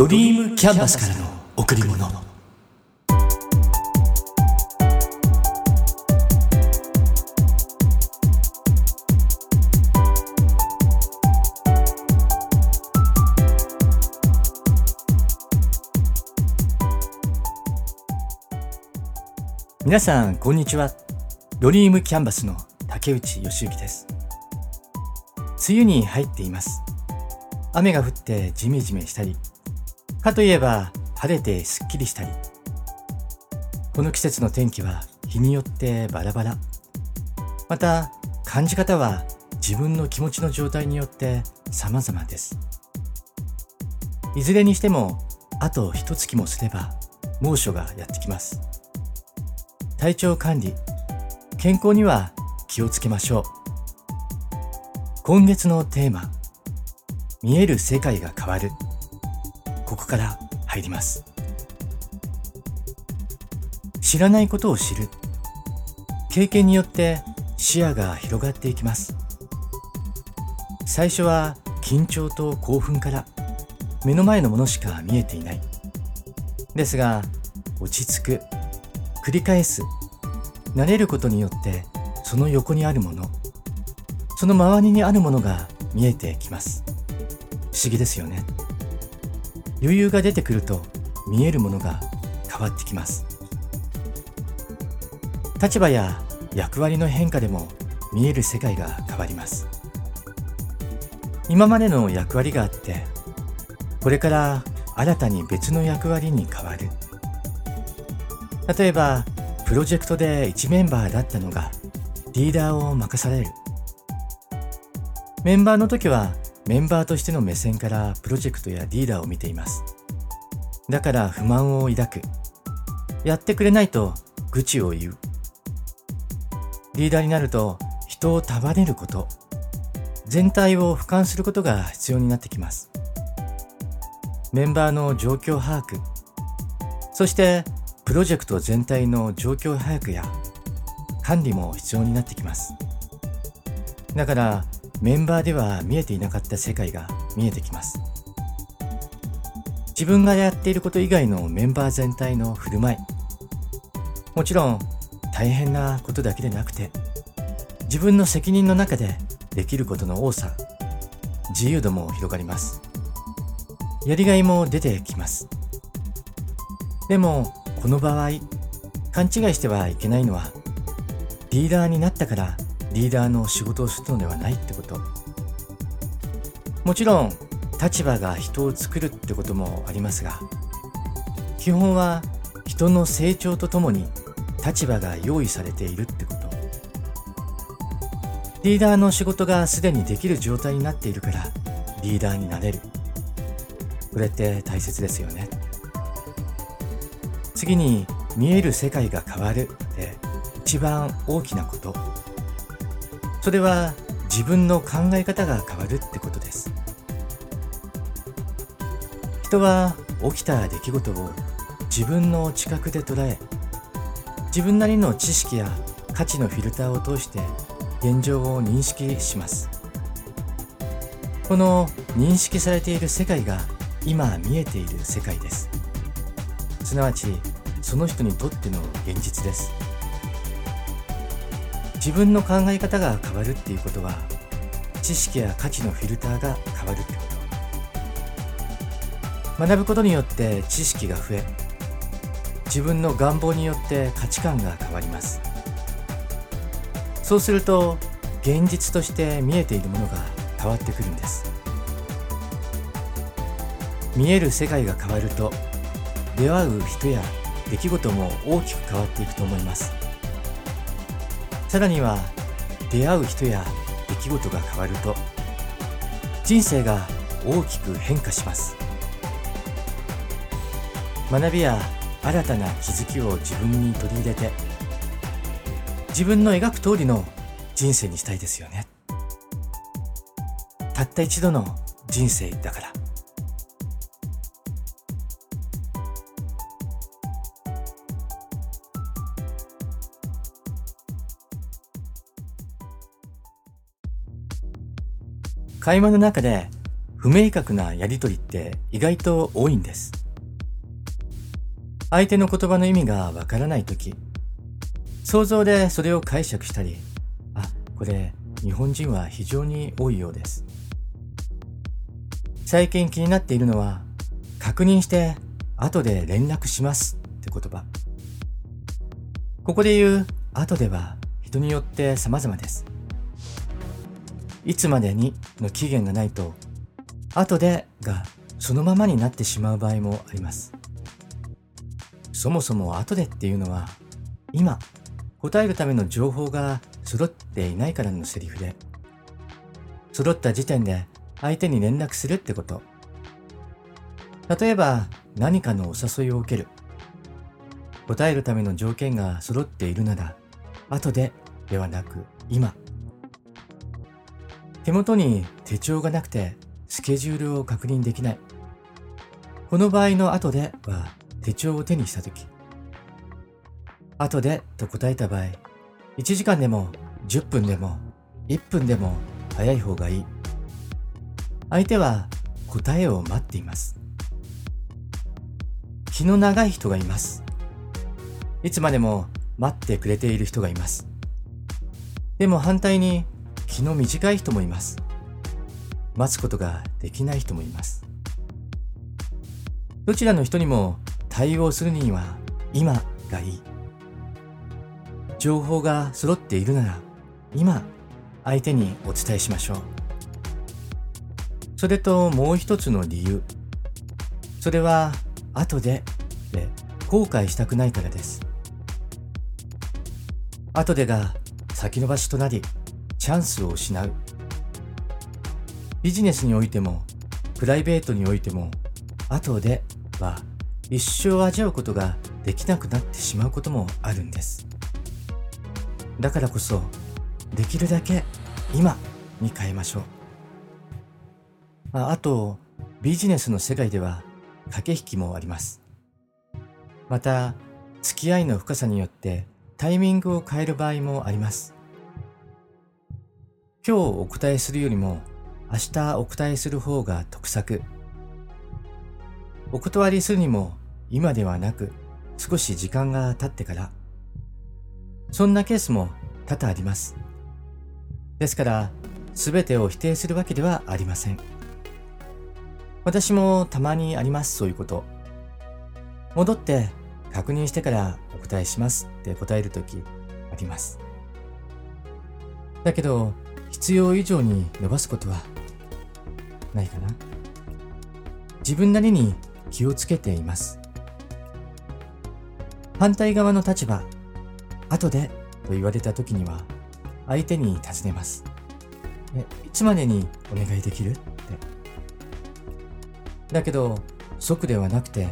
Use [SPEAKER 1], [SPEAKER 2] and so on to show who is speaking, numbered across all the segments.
[SPEAKER 1] ドリームキャンバスからの贈り物。皆さんこんにちは。ドリームキャンバスの竹内義之です。梅雨に入っています。雨が降ってジメジメしたりかといえば晴れてすっきりしたり。この季節の天気は日によってバラバラ。また感じ方は自分の気持ちの状態によって様々です。いずれにしてもあと一月もすれば猛暑がやってきます。体調管理健康には気をつけましょう。今月のテーマ見える世界が変わる。ここから入ります。知らないことを知る。経験によって視野が広がっていきます。最初は緊張と興奮から目の前のものしか見えていない。ですが落ち着く。繰り返す。慣れることによってその横にあるものその周りにあるものが見えてきます。不思議ですよね。余裕が出てくると見えるものが変わってきます。立場や役割の変化でも見える世界が変わります。今までの役割があってこれから新たに別の役割に変わる。例えばプロジェクトで1メンバーだったのがリーダーを任される。メンバーの時はメンバーとしての目線からプロジェクトやリーダーを見ています。だから不満を抱く。やってくれないと愚痴を言う。リーダーになると人を束ねること、全体を俯瞰することが必要になってきます。メンバーの状況把握、そしてプロジェクト全体の状況把握や管理も必要になってきます。だからメンバーでは見えていなかった世界が見えてきます。自分がやっていること以外のメンバー全体の振る舞い。もちろん大変なことだけでなくて、自分の責任の中でできることの多さ、自由度も広がります。やりがいも出てきます。でも、この場合、勘違いしてはいけないのは、リーダーになったからリーダーの仕事をするのではないってこと。もちろん立場が人を作るってこともありますが基本は人の成長とともに立場が用意されているってこと。リーダーの仕事がすでにできる状態になっているからリーダーになれる。これって大切ですよね。次に見える世界が変わるって一番大きなこと。それは自分の考え方が変わるってことです。人は起きた出来事を自分の知覚で捉え自分なりの知識や価値のフィルターを通して現状を認識します。この認識されている世界が今見えている世界です。すなわちその人にとっての現実です。自分の考え方が変わるっていうことは知識や価値のフィルターが変わるってこと。学ぶことによって知識が増え自分の願望によって価値観が変わります。そうすると現実として見えているものが変わってくるんです。見える世界が変わると出会う人や出来事も大きく変わっていくと思います。さらには出会う人や出来事が変わると人生が大きく変化します。学びや新たな気づきを自分に取り入れて自分の描く通りの人生にしたいですよね。たった一度の人生だから。会話の中で不明確なやりとりって意外と多いんです。相手の言葉の意味がわからないとき、想像でそれを解釈したり、あ、これ日本人は非常に多いようです。最近気になっているのは、確認して後で連絡しますって言葉。ここで言う後では人によって様々です。いつまでにの期限がないと後でがそのままになってしまう場合もあります。そもそも後でっていうのは今答えるための情報が揃っていないからのセリフで揃った時点で相手に連絡するってこと。例えば何かのお誘いを受ける。答えるための条件が揃っているなら後でではなく今。手元に手帳がなくてスケジュールを確認できない。この場合の後では手帳を手にしたとき、後でと答えた場合、1時間でも10分でも1分でも早い方がいい。相手は答えを待っています。気の長い人がいます。いつまでも待ってくれている人がいます。でも反対に気の短い人もいます。待つことができない人もいます。どちらの人にも対応するには今がいい。情報が揃っているなら今相手にお伝えしましょう。それともう一つの理由。それは後でで後悔したくないからです。後でが先延ばしとなりチャンスを失う。ビジネスにおいても、プライベートにおいても、後では一生味わうことができなくなってしまうこともあるんです。だからこそ、できるだけ今に変えましょう。ああと、ビジネスの世界では駆け引きもあります。また、付き合いの深さによってタイミングを変える場合もあります。今日お答えするよりも明日お答えする方が得策。お断りするにも今ではなく少し時間が経ってから。そんなケースも多々あります。ですから、すべてを否定するわけではありません。私もたまにあります、そういうこと。戻って確認してからお答えしますって答えるときあります。だけど、必要以上に伸ばすことはないかな自分なりに気をつけています。反対側の立場、後でと言われた時には相手に尋ねます。え、いつまでにお願いできる？って。だけど、即ではなくて、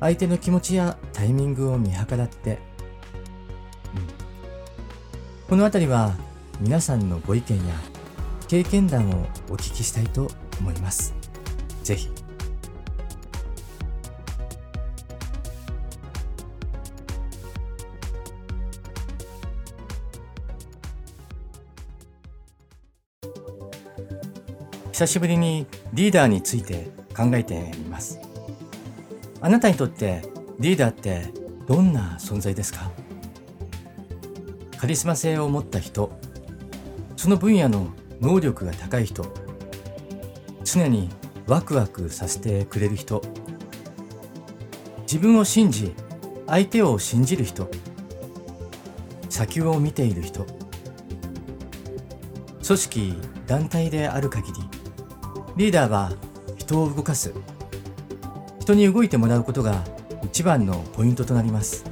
[SPEAKER 1] 相手の気持ちやタイミングを見計らって、うん、このあたりは皆さんのご意見や経験談をお聞きしたいと思います。ぜひ。久しぶりにリーダーについて考えてみます。あなたにとってリーダーってどんな存在ですか？カリスマ性を持った人、その分野の能力が高い人、常にワクワクさせてくれる人。自分を信じ相手を信じる人。先を見ている人。組織団体である限りリーダーは人を動かす。人に動いてもらうことが一番のポイントとなります。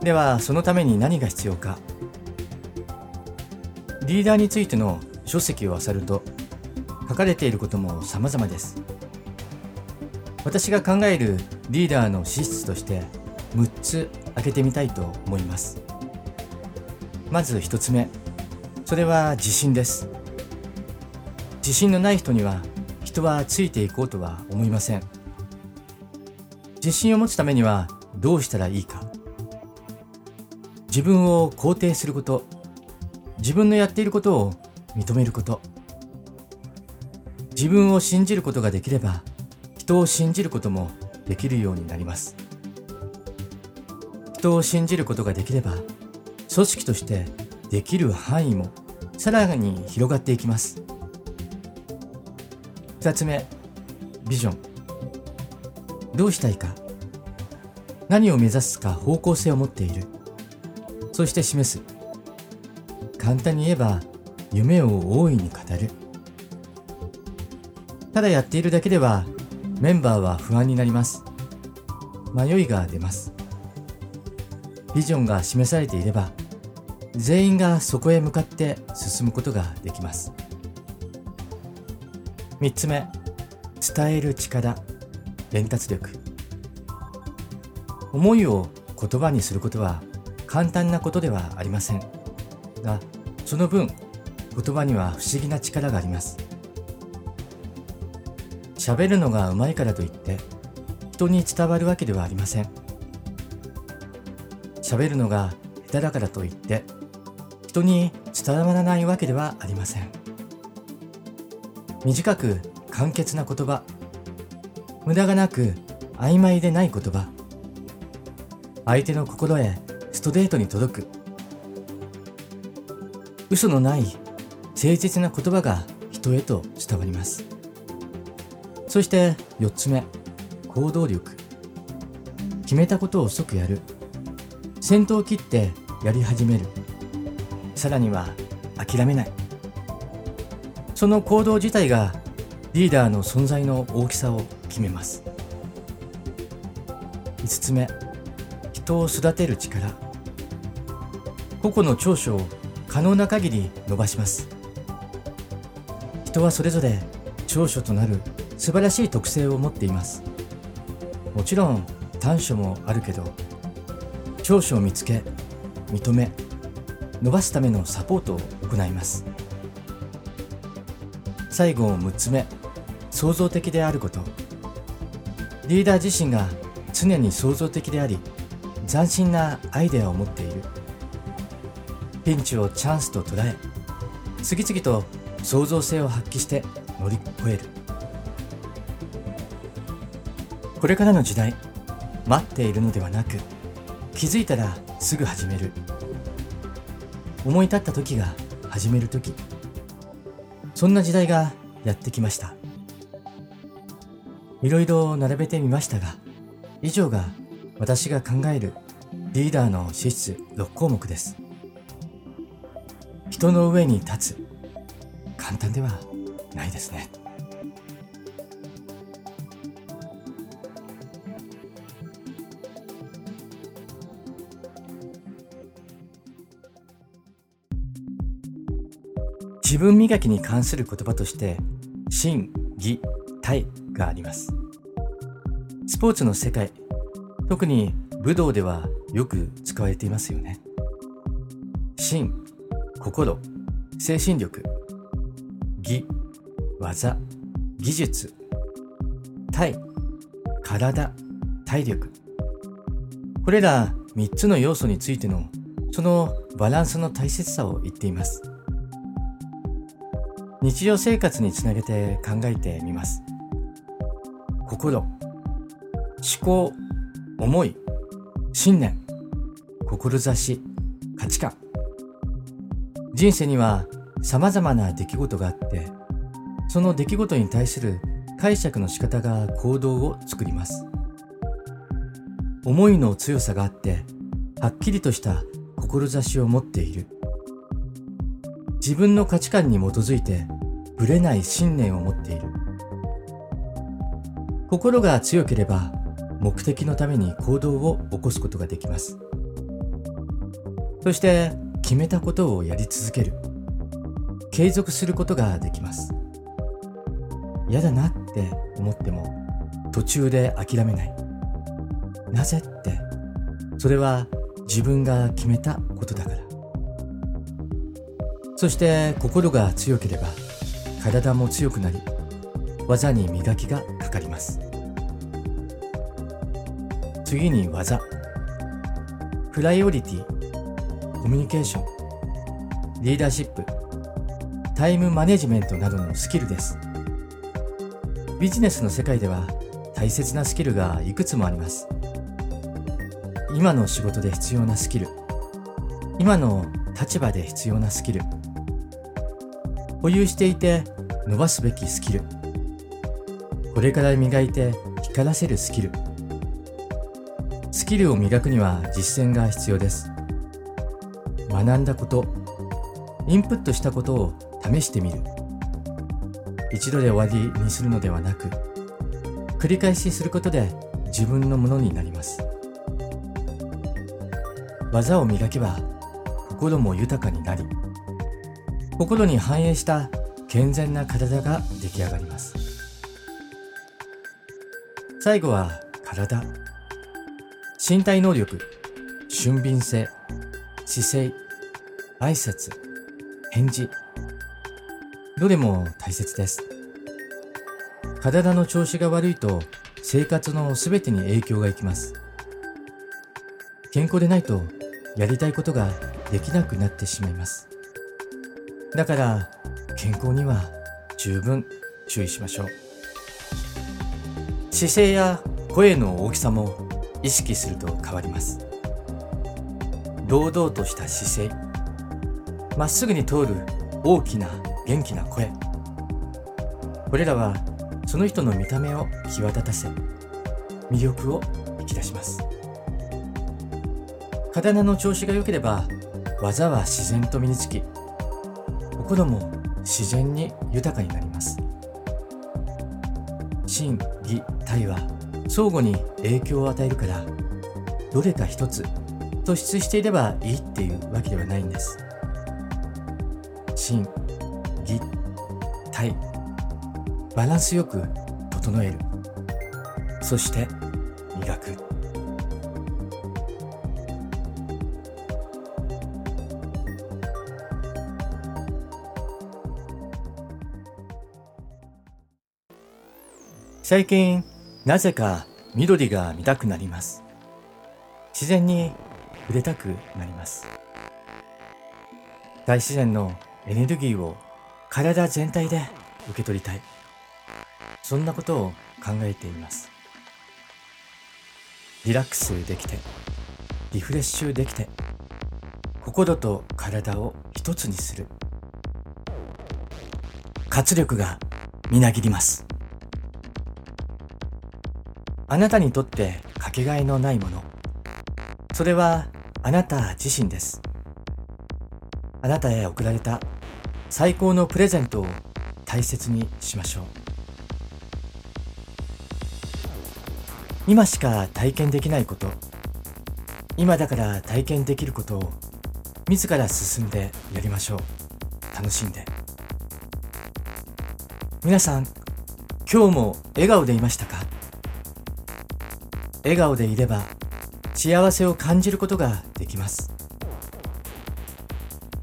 [SPEAKER 1] ではそのために何が必要か。リーダーについての書籍を漁ると書かれていることも様々です。私が考えるリーダーの資質として6つ挙げてみたいと思います。まず1つ目、それは自信です。自信のない人には人はついていこうとは思いません。自信を持つためにはどうしたらいいか。自分を肯定すること、自分のやっていることを認めること。自分を信じることができれば人を信じることもできるようになります。人を信じることができれば組織としてできる範囲もさらに広がっていきます。2つ目ビジョン。どうしたいか。何を目指すか方向性を持っている。そして示す。簡単に言えば夢を大いに語る。ただやっているだけではメンバーは不安になります。迷いが出ます。ビジョンが示されていれば全員がそこへ向かって進むことができます。3つ目伝える力伝達力。思いを言葉にすることは簡単なことではありませんがその分言葉には不思議な力があります。喋るのがうまいからといって人に伝わるわけではありません。喋るのが下手だからといって人に伝わらないわけではありません。短く簡潔な言葉無駄がなく曖昧でない言葉相手の心へストレートに届く。嘘のない誠実な言葉が人へと伝わります。そして4つ目行動力。決めたことを即やる。先頭を切ってやり始める。さらには諦めない。その行動自体がリーダーの存在の大きさを決めます。5つ目人を育てる力。個々の長所を可能な限り伸ばします。人はそれぞれ長所となる素晴らしい特性を持っています。もちろん短所もあるけど長所を見つけ認め伸ばすためのサポートを行います。最後6つ目創造的であること。リーダー自身が常に創造的であり斬新なアイデアを持っている。ピンチをチャンスと捉え次々と創造性を発揮して乗り越える。これからの時代待っているのではなく気づいたらすぐ始める。思い立った時が始める時。そんな時代がやってきました。いろいろ並べてみましたが以上が私が考えるリーダーの資質6項目です。人の上に立つ。簡単ではないですね。自分磨きに関する言葉として心、技、体があります。スポーツの世界特に武道ではよく使われていますよね。心、心、精神力技、技、技術体、体、体力これら3つの要素についてのそのバランスの大切さを言っています日常生活につなげて考えてみます。心、思考、思い、信念、志、価値観。人生には様々な出来事があって、その出来事に対する解釈の仕方が行動を作ります。思いの強さがあって、はっきりとした志を持っている。自分の価値観に基づいてぶれない信念を持っている心が強ければ目的のために行動を起こすことができますそして決めたことをやり続ける。継続することができます。嫌だなって思っても途中で諦めない。なぜってそれは自分が決めたことだから。そして心が強ければ体も強くなり技に磨きがかかります。次に技。プライオリティ。コミュニケーションリーダーシップタイムマネジメントなどのスキルです。ビジネスの世界では大切なスキルがいくつもあります。今の仕事で必要なスキル今の立場で必要なスキル保有していて伸ばすべきスキルこれから磨いて光らせるスキル。スキルを磨くには実践が必要です。学んだことインプットしたことを試してみる。一度で終わりにするのではなく繰り返しすることで自分のものになります。技を磨けば心も豊かになり心に反映した健全な体が出来上がります。最後は体。身体能力俊敏性姿勢挨拶返事。どれも大切です。体の調子が悪いと生活のすべてに影響がいきます。健康でないとやりたいことができなくなってしまいます。だから健康には十分注意しましょう。姿勢や声の大きさも意識すると変わります。堂々とした姿勢。まっすぐに通る大きな元気な声。これらはその人の見た目を際立たせ魅力を引き出します。刀の調子が良ければ技は自然と身につき心も自然に豊かになります。心技体は相互に影響を与えるからどれか一つ突出していればいいっていうわけではないんです。心技体バランスよく整える。そして磨く。最近なぜか緑が見たくなります。自然に触れたくなります。大自然のエネルギーを体全体で受け取りたい。そんなことを考えています。リラックスできてリフレッシュできて心と体を一つにする。活力がみなぎります。あなたにとってかけがえのないもの。それはあなた自身です。あなたへ贈られた最高のプレゼントを大切にしましょう。今しか体験できないこと。今だから体験できることを自ら進んでやりましょう。楽しんで。皆さん今日も笑顔でいましたか？笑顔でいれば幸せを感じることができます。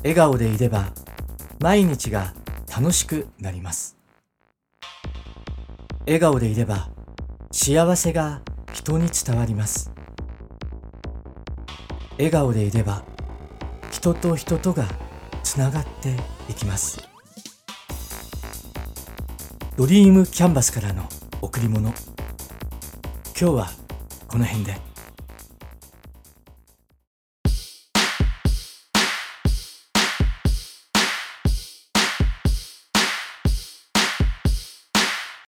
[SPEAKER 1] 笑顔でいれば毎日が楽しくなります。笑顔でいれば幸せが人に伝わります。笑顔でいれば人と人とがつながっていきます。ドリームキャンバスからの贈り物。今日はこの辺で。